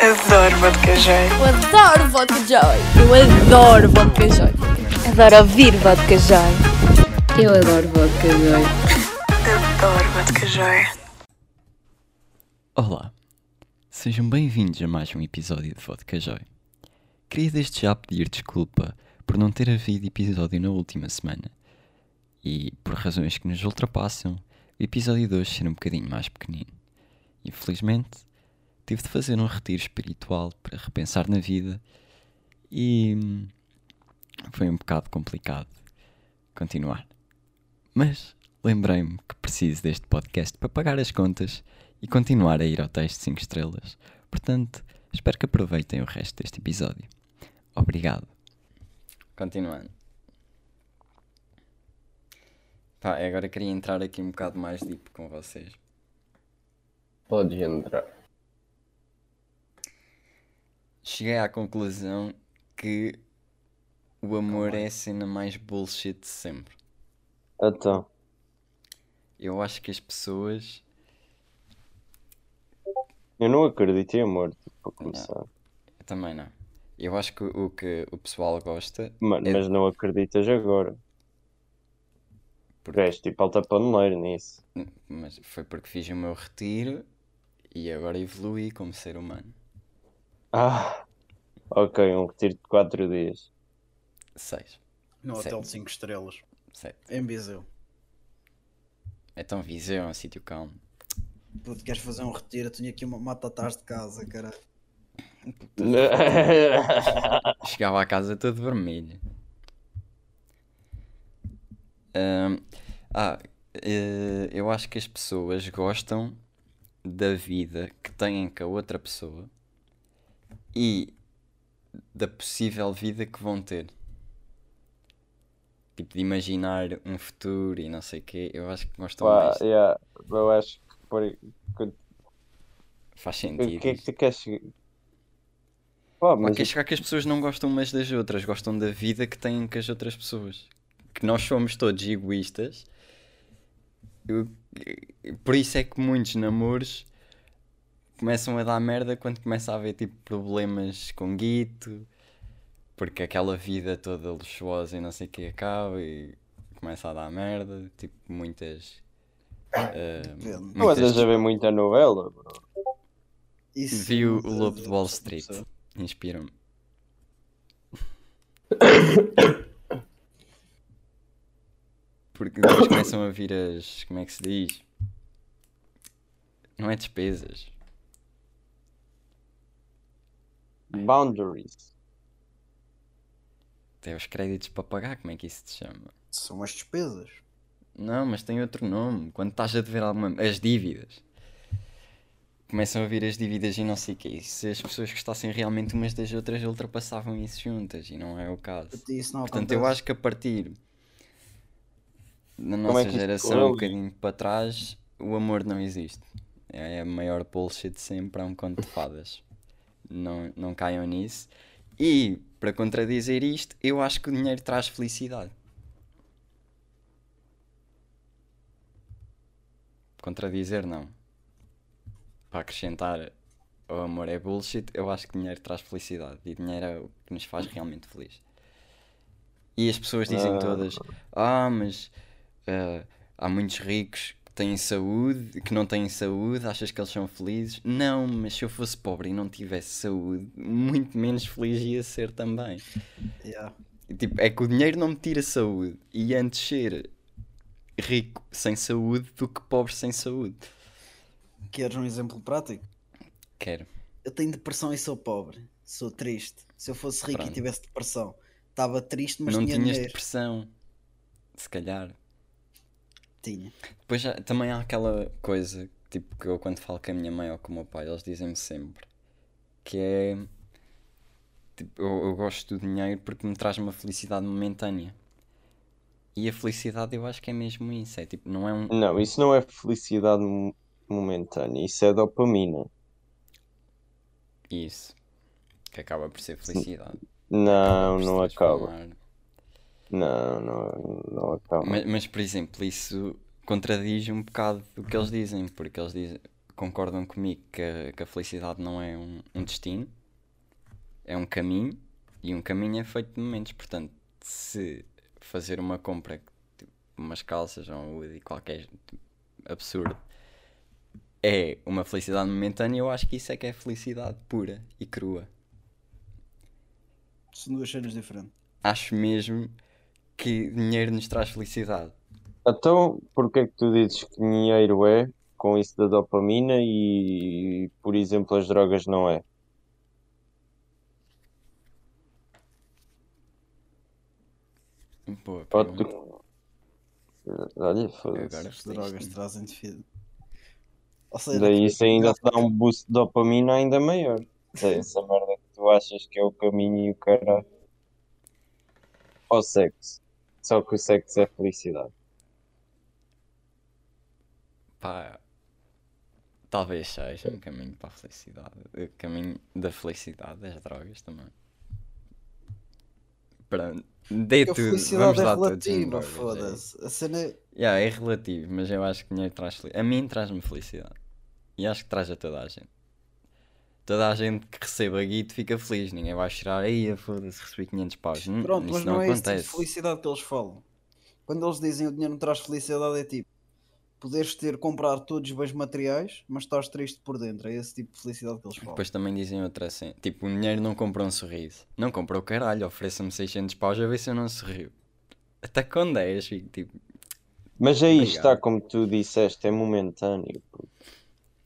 Adoro vodka joy. Eu adoro vodka joy. Eu adoro vodka joy. Adoro ouvir vodka joy. Eu adoro vodka joy. Adoro vodka joy. Olá, sejam bem-vindos a mais um episódio de Vodka Joy. Queria desde já pedir desculpa por não ter havido episódio na última semana e, por razões que nos ultrapassam, o episódio de hoje ser um bocadinho mais pequenino. Infelizmente, tive de fazer um retiro espiritual para repensar na vida e foi um bocado complicado continuar. Mas lembrei-me que preciso deste podcast para pagar as contas e continuar a ir ao teste 5 estrelas. Portanto, espero que aproveitem o resto deste episódio. Obrigado. Continuando. Pá, agora queria entrar aqui um bocado mais deep com vocês. Podes entrar. Cheguei à conclusão que o amor é a cena mais bullshit de sempre. Então, Eu acho que as pessoas. eu não acredito em amor, tipo, para começar. Eu também não. Eu acho que o que o pessoal gosta. Mano, é- mas não acreditas agora. Porque és tipo alta paneleiro nisso. Mas foi porque fiz o meu retiro e agora evolui como ser humano. Ah, ok, um retiro de 4 dias. Seis. No Certo. hotel de 5 estrelas, Sete. em Viseu. É tão Viseu, é um sítio calmo. Puto, queres fazer um retiro? Eu tinha aqui uma mata atrás de casa, cara. Chegava à casa todo vermelho. Ahm, ah, eh, eu acho que as pessoas gostam da vida que têm com a outra pessoa e da possível vida que vão ter. Tipo, de imaginar um futuro e não sei o quê. Eu acho que gostam Pá, mais. yeah, eu acho que por... Faz o sentido. que é que tu queres. Pá, mas que chegar que as pessoas não gostam umas das outras, gostam da vida que têm com as outras pessoas. Que nós somos todos egoístas. Eu- por isso é que muitos namoros começam a dar merda quando começa a haver tipo problemas com guito, porque aquela vida toda luxuosa e não sei o que acaba e começa a dar merda, tipo muitas. Depende. tu muitas- andas a ver muita novela, bro. Isso Vi o, Lobo de Wall Street. Inspira-me. Porque depois começam a vir as. Como é que se diz? Não é despesas. Boundaries. Tem os créditos para pagar, como é que isso se chama? São as despesas. Não, mas tem outro nome. Quando estás a dever alguma. As dívidas. Começam a vir as dívidas e não sei o quê. E se as pessoas gostassem realmente umas das outras, ultrapassavam isso juntas. E não é o caso. Isso não Portanto, eu acontece. acho que a partir da é nossa isto geração, um bocadinho para trás, o amor não existe. É a maior bullshit de sempre, é um conto de fadas. Não, não caiam nisso. E, para contradizer isto, eu acho que o dinheiro traz felicidade. Contradizer, não. Para acrescentar o amor é bullshit, eu acho que dinheiro traz felicidade. E dinheiro é o que nos faz realmente feliz. E as pessoas dizem Ah. todas: Ah, mas ah, há muitos ricos têm saúde, que não têm saúde, achas que eles são felizes? Não, mas se eu fosse pobre e não tivesse saúde, muito menos feliz ia ser também. Yeah. Tipo, é que o dinheiro não me tira saúde. E antes ser rico sem saúde do que pobre sem saúde. Queres um exemplo prático? Quero. Eu tenho depressão e sou pobre. Sou triste. Se eu fosse rico Pronto. e tivesse depressão, estava triste, mas não tinha tinhas dinheiro. depressão. Se calhar. Tinha. Depois já- também há aquela coisa, tipo, que eu quando falo com a minha mãe ou com o meu pai, eles dizem-me sempre que é. Tipo, eu, eu gosto do dinheiro porque me traz uma felicidade momentânea. E a felicidade eu acho que é mesmo isso. É tipo, não é um. Não, isso não é felicidade mo- momentânea, isso é dopamina. Isso. Que acaba por ser felicidade. Não, não acaba. Não, não, não acaba. Mas, mas, por exemplo, isso contradiz um bocado o que eles dizem, porque eles dizem, concordam comigo que, a- que a felicidade não é um, um destino, é um caminho e um caminho é feito de momentos. Portanto, se fazer uma compra, tipo, umas calças ou um hoodie qualquer tipo, absurdo, é uma felicidade momentânea, eu acho que isso é que é felicidade pura e crua. São duas cenas diferentes. Acho mesmo que dinheiro nos traz felicidade. Então, porquê é que tu dizes que dinheiro é com isso da dopamina e, por exemplo, as drogas não é? Boa tu- Olha, foda-se. Agora As drogas trazem de vida. Ou seja, Daí isso ainda te dá um boost de dopamina ainda maior. É essa merda que tu achas que é o caminho e o caralho. Ao sexo. Só que o sexo é felicidade. Pá, talvez seja um caminho para a felicidade. O caminho da felicidade, das drogas também. Pronto, dê a tudo. felicidade Vamos é lá relativa, é foda-se. A cena é. Yeah, é relativo, mas eu acho que dinheiro traz felicidade. A mim traz-me felicidade. E acho que traz a toda a gente. Toda a gente que receba guito fica feliz. Ninguém vai chorar. Aí, foda-se, recebi 500 paus. Hum, Pronto, isso mas não, não, é esse tipo de acontece. felicidade que eles falam. Quando eles dizem o dinheiro não traz felicidade, é tipo poderes ter, comprar todos os bens materiais, mas estás triste por dentro. É esse tipo de felicidade que eles falam. Depois também dizem outra assim. Tipo, o dinheiro não compra um sorriso. Não compra o caralho. Ofereça-me 600 paus a ver se eu não sorrio. Até com 10, fico tipo. Mas aí Obrigado. está, como tu disseste, é momentâneo. puto.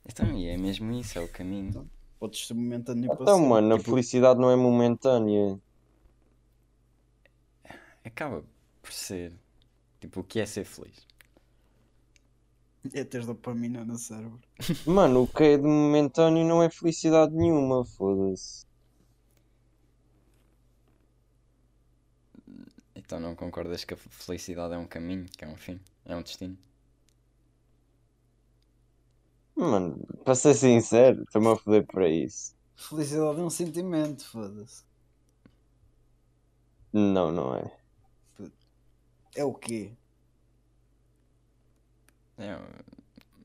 Então, e é mesmo isso, é o caminho. Podes ser momentâneo para Então, sempre. mano, a Tipo- felicidade não é momentânea. Acaba por ser. Tipo, o que é ser feliz? É teres dopamina no cérebro. Mano, o que é de momentâneo não é felicidade nenhuma, foda-se. Então não concordas que a felicidade é um caminho, que é um fim, é um destino? Mano, para ser sincero, estou-me a foder para isso. Felicidade é um sentimento, foda-se. Não, não é. É o quê? É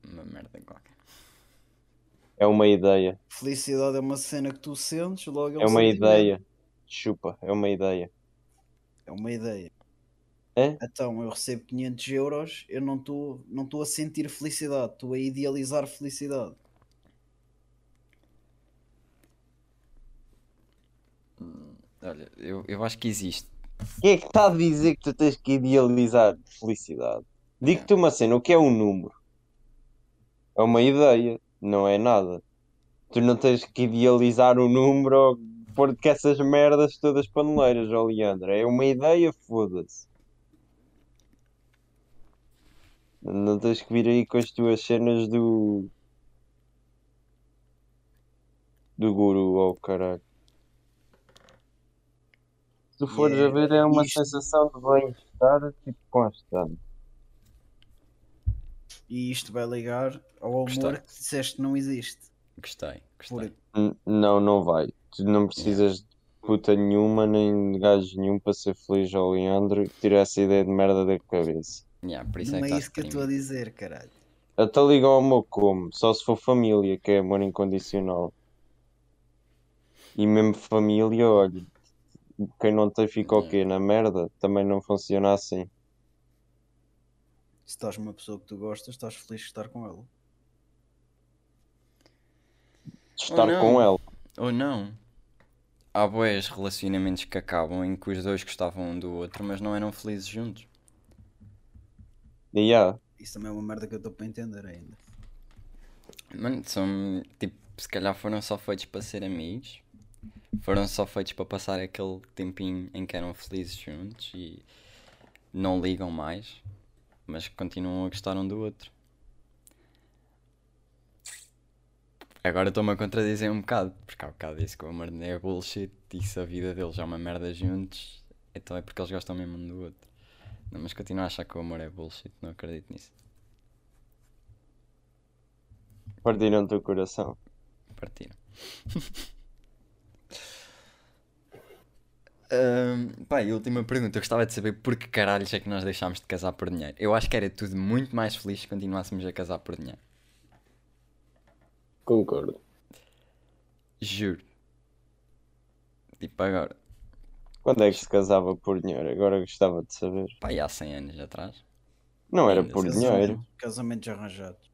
uma merda qualquer. É uma ideia. Felicidade é uma cena que tu sentes, logo é um É uma sentimento. ideia. Chupa, é uma ideia. É uma ideia. É? Então, eu recebo 500 euros, eu não estou não estou a sentir felicidade, estou a idealizar felicidade. Olha, eu, eu acho que existe. Quem é que está a dizer que tu tens que idealizar felicidade? Digo-te uma cena, o que é um número? É uma ideia, não é nada. Tu não tens que idealizar o número ou pôr que essas merdas todas paneleiras, ó Leandro. É uma ideia, foda-se. Não tens que vir aí com as tuas cenas do. do guru, oh caralho. Se tu fores a ver, é uma isto. sensação de bem-estar tipo constante. E isto vai ligar ao amor Gostei. que disseste que não existe. Gostei, Por gostei. N- Não, não vai. Tu não precisas de puta nenhuma, nem de gajo nenhum para ser feliz ao Leandro. Tira essa ideia de merda da cabeça. Yeah, por isso não é é, que estás isso que eu estou a dizer, caralho. Até liga ao amor como? Só se for família, que é amor incondicional. E mesmo família, olha, quem não tem fica o quê? Na merda? Também não funciona assim. Se estás com uma pessoa que tu gostas, estás feliz de estar com ela. De estar com ela. Ou não. Há boés relacionamentos que acabam em que os dois gostavam um do outro, mas não eram felizes juntos. Há. Isso também é uma merda que eu estou para entender ainda. Mano, são tipo, se calhar foram só feitos para ser amigos. Foram só feitos para passar aquele tempinho em que eram felizes juntos e não ligam mais, mas continuam a gostar um do outro. Agora estou-me a contradizer um bocado, porque há bocado disse que o amor é bullshit e se a vida deles é uma merda juntos, então é porque eles gostam mesmo um do outro. Não, mas continuo a achar que o amor é bullshit, não acredito nisso. Partiram o teu coração. Partiram. Ahm, pá, e última pergunta. Eu gostava de saber por que caralhos é que nós deixámos de casar por dinheiro. Eu acho que era tudo muito mais feliz se continuássemos a casar por dinheiro. Concordo. Juro. Tipo agora. Quando é que se casava por dinheiro? Agora gostava de saber. Pá, e há 100 anos atrás. Não era Ainda por dinheiro. Casamentos arranjados.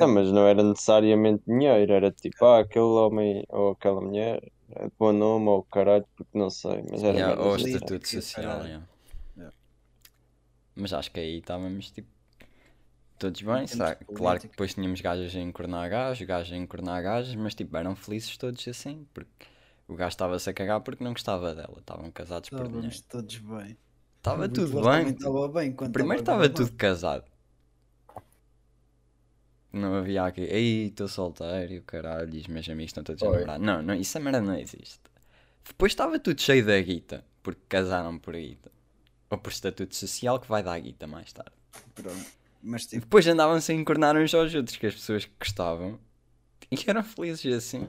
Ah, mas não era necessariamente dinheiro, era tipo, ah, aquele homem ou aquela mulher é de bom nome ou caralho, porque não sei, mas era Yeah, ou assim. estatuto social, yeah. Yeah. Mas acho que aí estávamos tipo. Todos bem, será? Claro que depois tínhamos gajas a encornar gajos, gajos a encornar gajas, mas tipo, eram felizes todos assim, porque o gajo estava-se a cagar porque não gostava dela, estavam casados por dinheiro. Estávamos todos bem. Estava tudo bem. Estava bem. Primeiro estava bem. tudo casado. Não havia aqui, ei, estou solteiro, e o caralho, e os meus amigos estão todos a namorar. Não, não, isso a merda não existe. Depois estava tudo cheio da guita, porque casaram por guita. Ou por estatuto social que vai dar guita mais tarde. Pronto. Mas tipo, depois andavam-se a encornar uns aos outros, que as pessoas que gostavam. E eram felizes assim.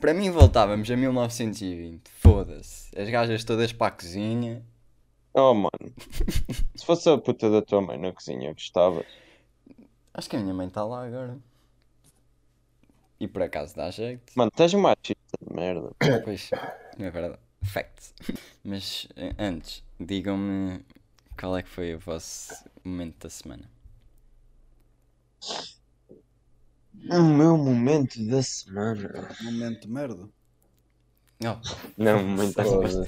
Para mim voltávamos a 1920, foda-se. As gajas todas para a cozinha. Oh mano, se fosse a puta da tua mãe na cozinha, gostava. Acho que a minha mãe está lá agora. E por acaso dá jeito. Mano, estás um machista de merda. Pois, não é verdade. Facts. Mas eh, antes, digam-me qual é que foi o vosso momento da semana. O meu momento da semana. momento de merda. Oh, Não, momento da semana.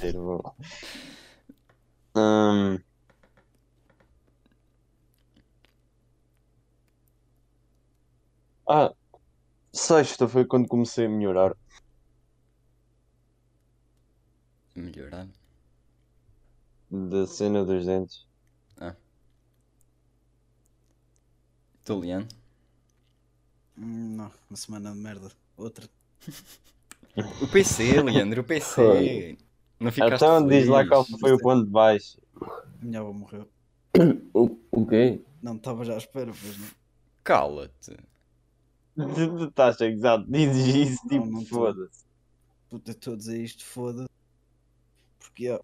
Ah, sexta foi quando comecei a melhorar. melhorar. Da cena dos dentes. Tu, Leandro? Hum, Não, uma semana de merda. Outra. O PC, Leandro, o PC. Não ficaste Então diz lá qual foi o ponto de baixo. Minha avó morreu. O, o quê? Não estava já à espera, pois não. Cala-te. Tu estás exato, dizes isso, Não, tipo, não tô. foda-se. Puta, estou a dizer isto, foda Porque, ó,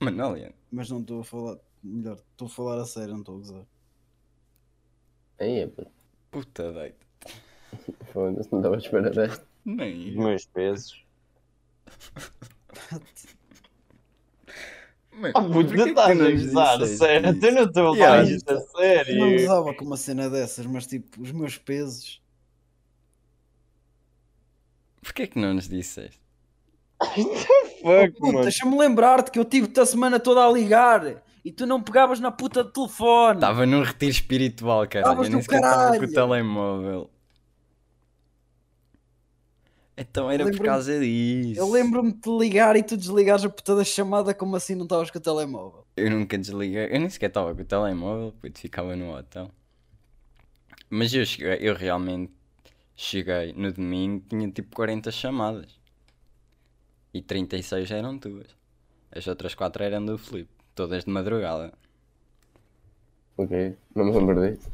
Mas não, Leandro. mas não estou a falar. Melhor, estou a falar a sério, não estou a gozar. Aí é, pô. Puta deita. Foda-se, não estava a esperar desta. Nem eu. meus pesos. Mas, Ah, puto, que estás não a gozar, sério. Tu não estou a falar isto a não sério. gozava com uma cena dessas, mas tipo, os meus pesos. Porquê que não nos disseste? Fuck, Puta, mano. Deixa-me lembrar-te que eu tive-te a semana toda a ligar e tu não pegavas na puta de telefone. Estava num retiro espiritual, caralho. Estavas Eu nem no sequer estava com o caralho. telemóvel. Então era por causa disso. Eu lembro-me de ligar e tu desligares a puta da chamada como assim não estavas com o telemóvel. Eu nunca desliguei. Eu nem sequer estava com o telemóvel, puto, ficava no hotel. Mas eu, cheguei, eu realmente cheguei no domingo, tinha tipo 40 chamadas. E 36 eram tuas. As outras 4 eram do Filipe, todas de madrugada. Ok, não me lembro disso.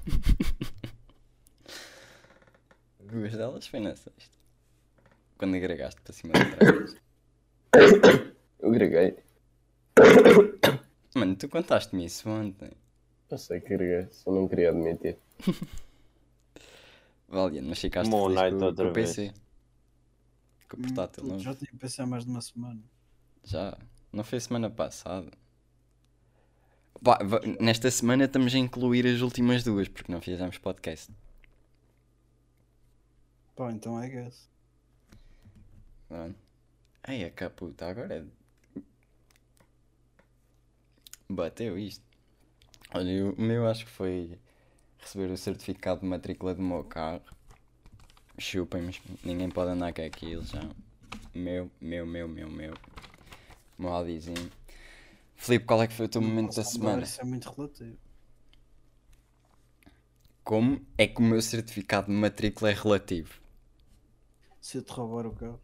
Duas delas foi na sexta. Quando agregaste para cima da trás. Eu greguei. Mano, tu contaste-me isso ontem. Eu sei que greguei, só não queria admitir. Valiant, mas ficaste Moon feliz Knight com, com outra o PC. Com o portátil novo. já tenho PC há mais de uma semana. Já. Não foi semana passada. Pá, nesta semana estamos a incluir as últimas duas, porque não fizemos podcast. Pá, então é guess. Ai, a caputa, agora é. Bateu isto. Olha, o meu acho que foi receber o certificado de matrícula do meu carro. Chupem, mas ninguém pode andar com aquilo já. Meu, meu, meu, meu, meu. Meu Audizinho. Filipe, qual é que foi o teu momento da semana? Isso é muito relativo. Como é que o meu certificado de matrícula é relativo? Se eu te roubar o carro.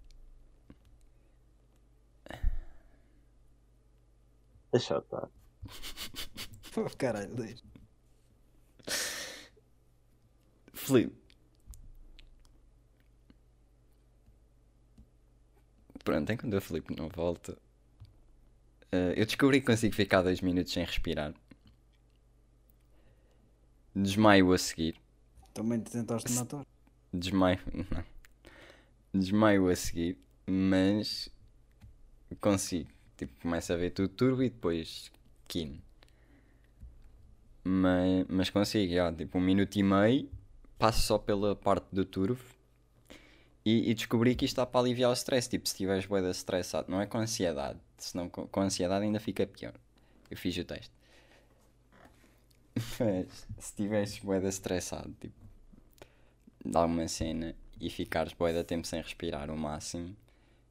Deixa eu estar. Oh, caralho, deixa. Filipe. Pronto, enquanto o Filipe não volta, eh, eu descobri que consigo ficar dois minutos sem respirar. Desmaio a seguir. Também te tentaste matar. desmaio. Não. Desmaio a seguir, mas consigo. Tipo, começo a ver tudo turbo e depois quino. Mas, mas consigo, já, tipo, um minuto e meio, passo só pela parte do turvo e, e descobri que isto dá para aliviar o stress. Tipo, se estiveres bué estressado, não é com ansiedade, senão com, com ansiedade ainda fica pior. Eu fiz o teste. Mas se estiveres bué estressado, tipo, dá uma cena e ficares de tempo sem respirar o máximo,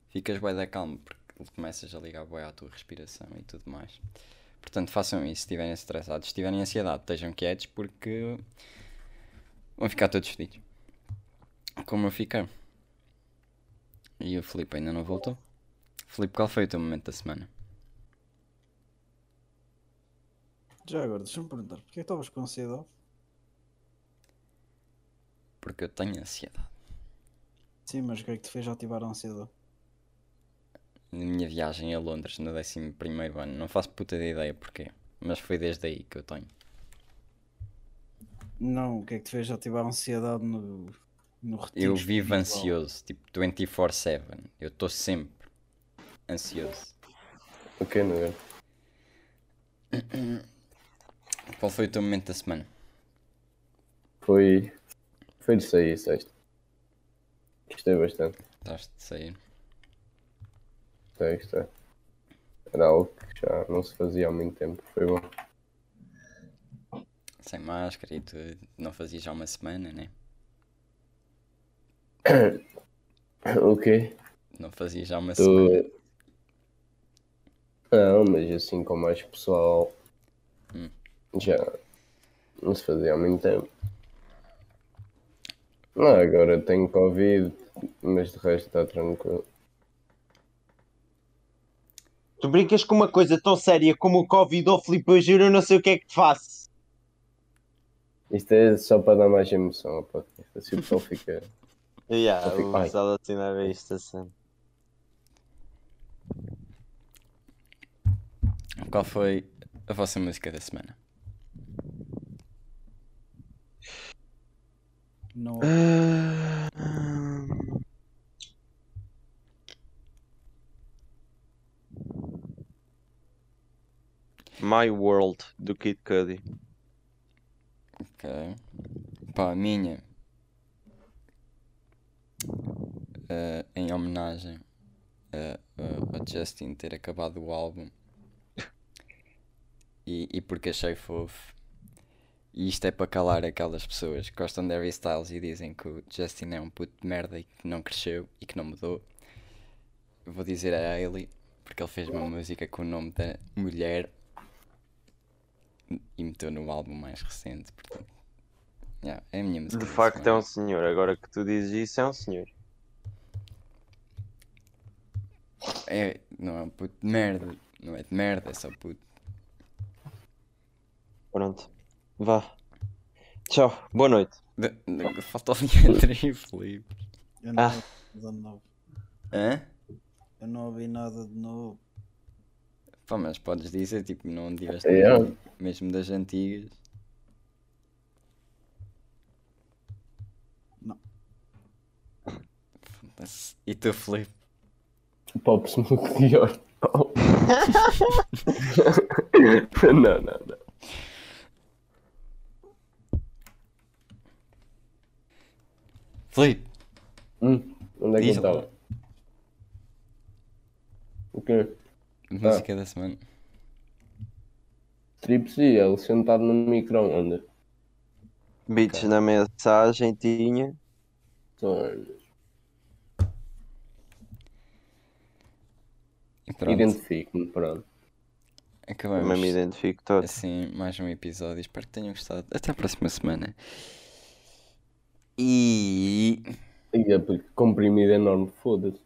ficas bué da calmo porque começas a ligar bué à tua respiração e tudo mais. Portanto, façam isso se estiverem estressados. Se tiverem ansiedade, estejam quietos porque vão ficar todos fedidos. Como eu fiquei. E o Filipe ainda não voltou. Filipe, qual foi o teu momento da semana? Já agora, deixa-me perguntar, porquê estavas com ansiedade? Porque eu tenho ansiedade. Sim, mas o que é que te fez ativar a ansiedade? Na minha viagem a Londres no 11 ano, não faço puta de ideia porquê, mas foi desde aí que eu tenho. Não, o que é que te fez ativar a ansiedade no, no retiro Eu vivo ansioso, tipo 24-7. Eu estou sempre ansioso. O que não é? Qual foi o teu momento da semana? Foi. Foi de sair, sexta. Gostei bastante. Estás de sair? Gostei, gostei. Era algo que já não se fazia há muito tempo. Foi bom. Sem máscara e tu não fazias já uma semana, né? O quê? Não fazias já uma semana. Tu. Não, mas assim com mais pessoal. Hum. Já não se fazia há muito tempo. Não, agora tenho Covid, mas de resto está tranquilo. Tu brincas com uma coisa tão séria como o Covid ou Filipe, eu juro, eu não sei o que é que te faço. Isto é só para dar mais emoção podcast. Assim o pessoal fica. Yeah, Eu fico- o assim não vê isto assim. Qual foi a vossa música da semana? Não, My World, do Kid Cudi. Ok. Pá, a minha. eh, em homenagem a, a- a Justin ter acabado o álbum. E, e porque achei fofo. E isto é para calar aquelas pessoas que gostam de Harry Styles e dizem que o Justin é um puto de merda e que não cresceu e que não mudou. Vou dizer a Hailey, porque ele fez uma música com o nome da mulher e meteu no álbum mais recente. Portanto, yeah, é a minha música. De facto é um senhor, agora que tu dizes isso é um senhor. É, não é um puto de merda, não é de merda, é só puto. Pronto. Vá. Tchau, boa noite. De, de, falta o e o Felipe. eu não Ah. ouvi nada de novo. Hã? Eu não ouvi nada de novo. Pá, mas podes dizer, tipo, não tiveste É. mesmo, mesmo das antigas. Não. E tu, Felipe? Pop Smoke Dior. não, não, não. Felipe! Hum, onde é que eu estava? O quê? Música da semana. Trips e ele sentado no micro-ondas. Beats na mensagem tinha. Pronto, Identifico-me, pronto. acabamos. Também me identifico todo. Assim, mais um episódio. Espero que tenham gostado. Até a próxima semana. E. E é porque comprimido enorme, foda-se.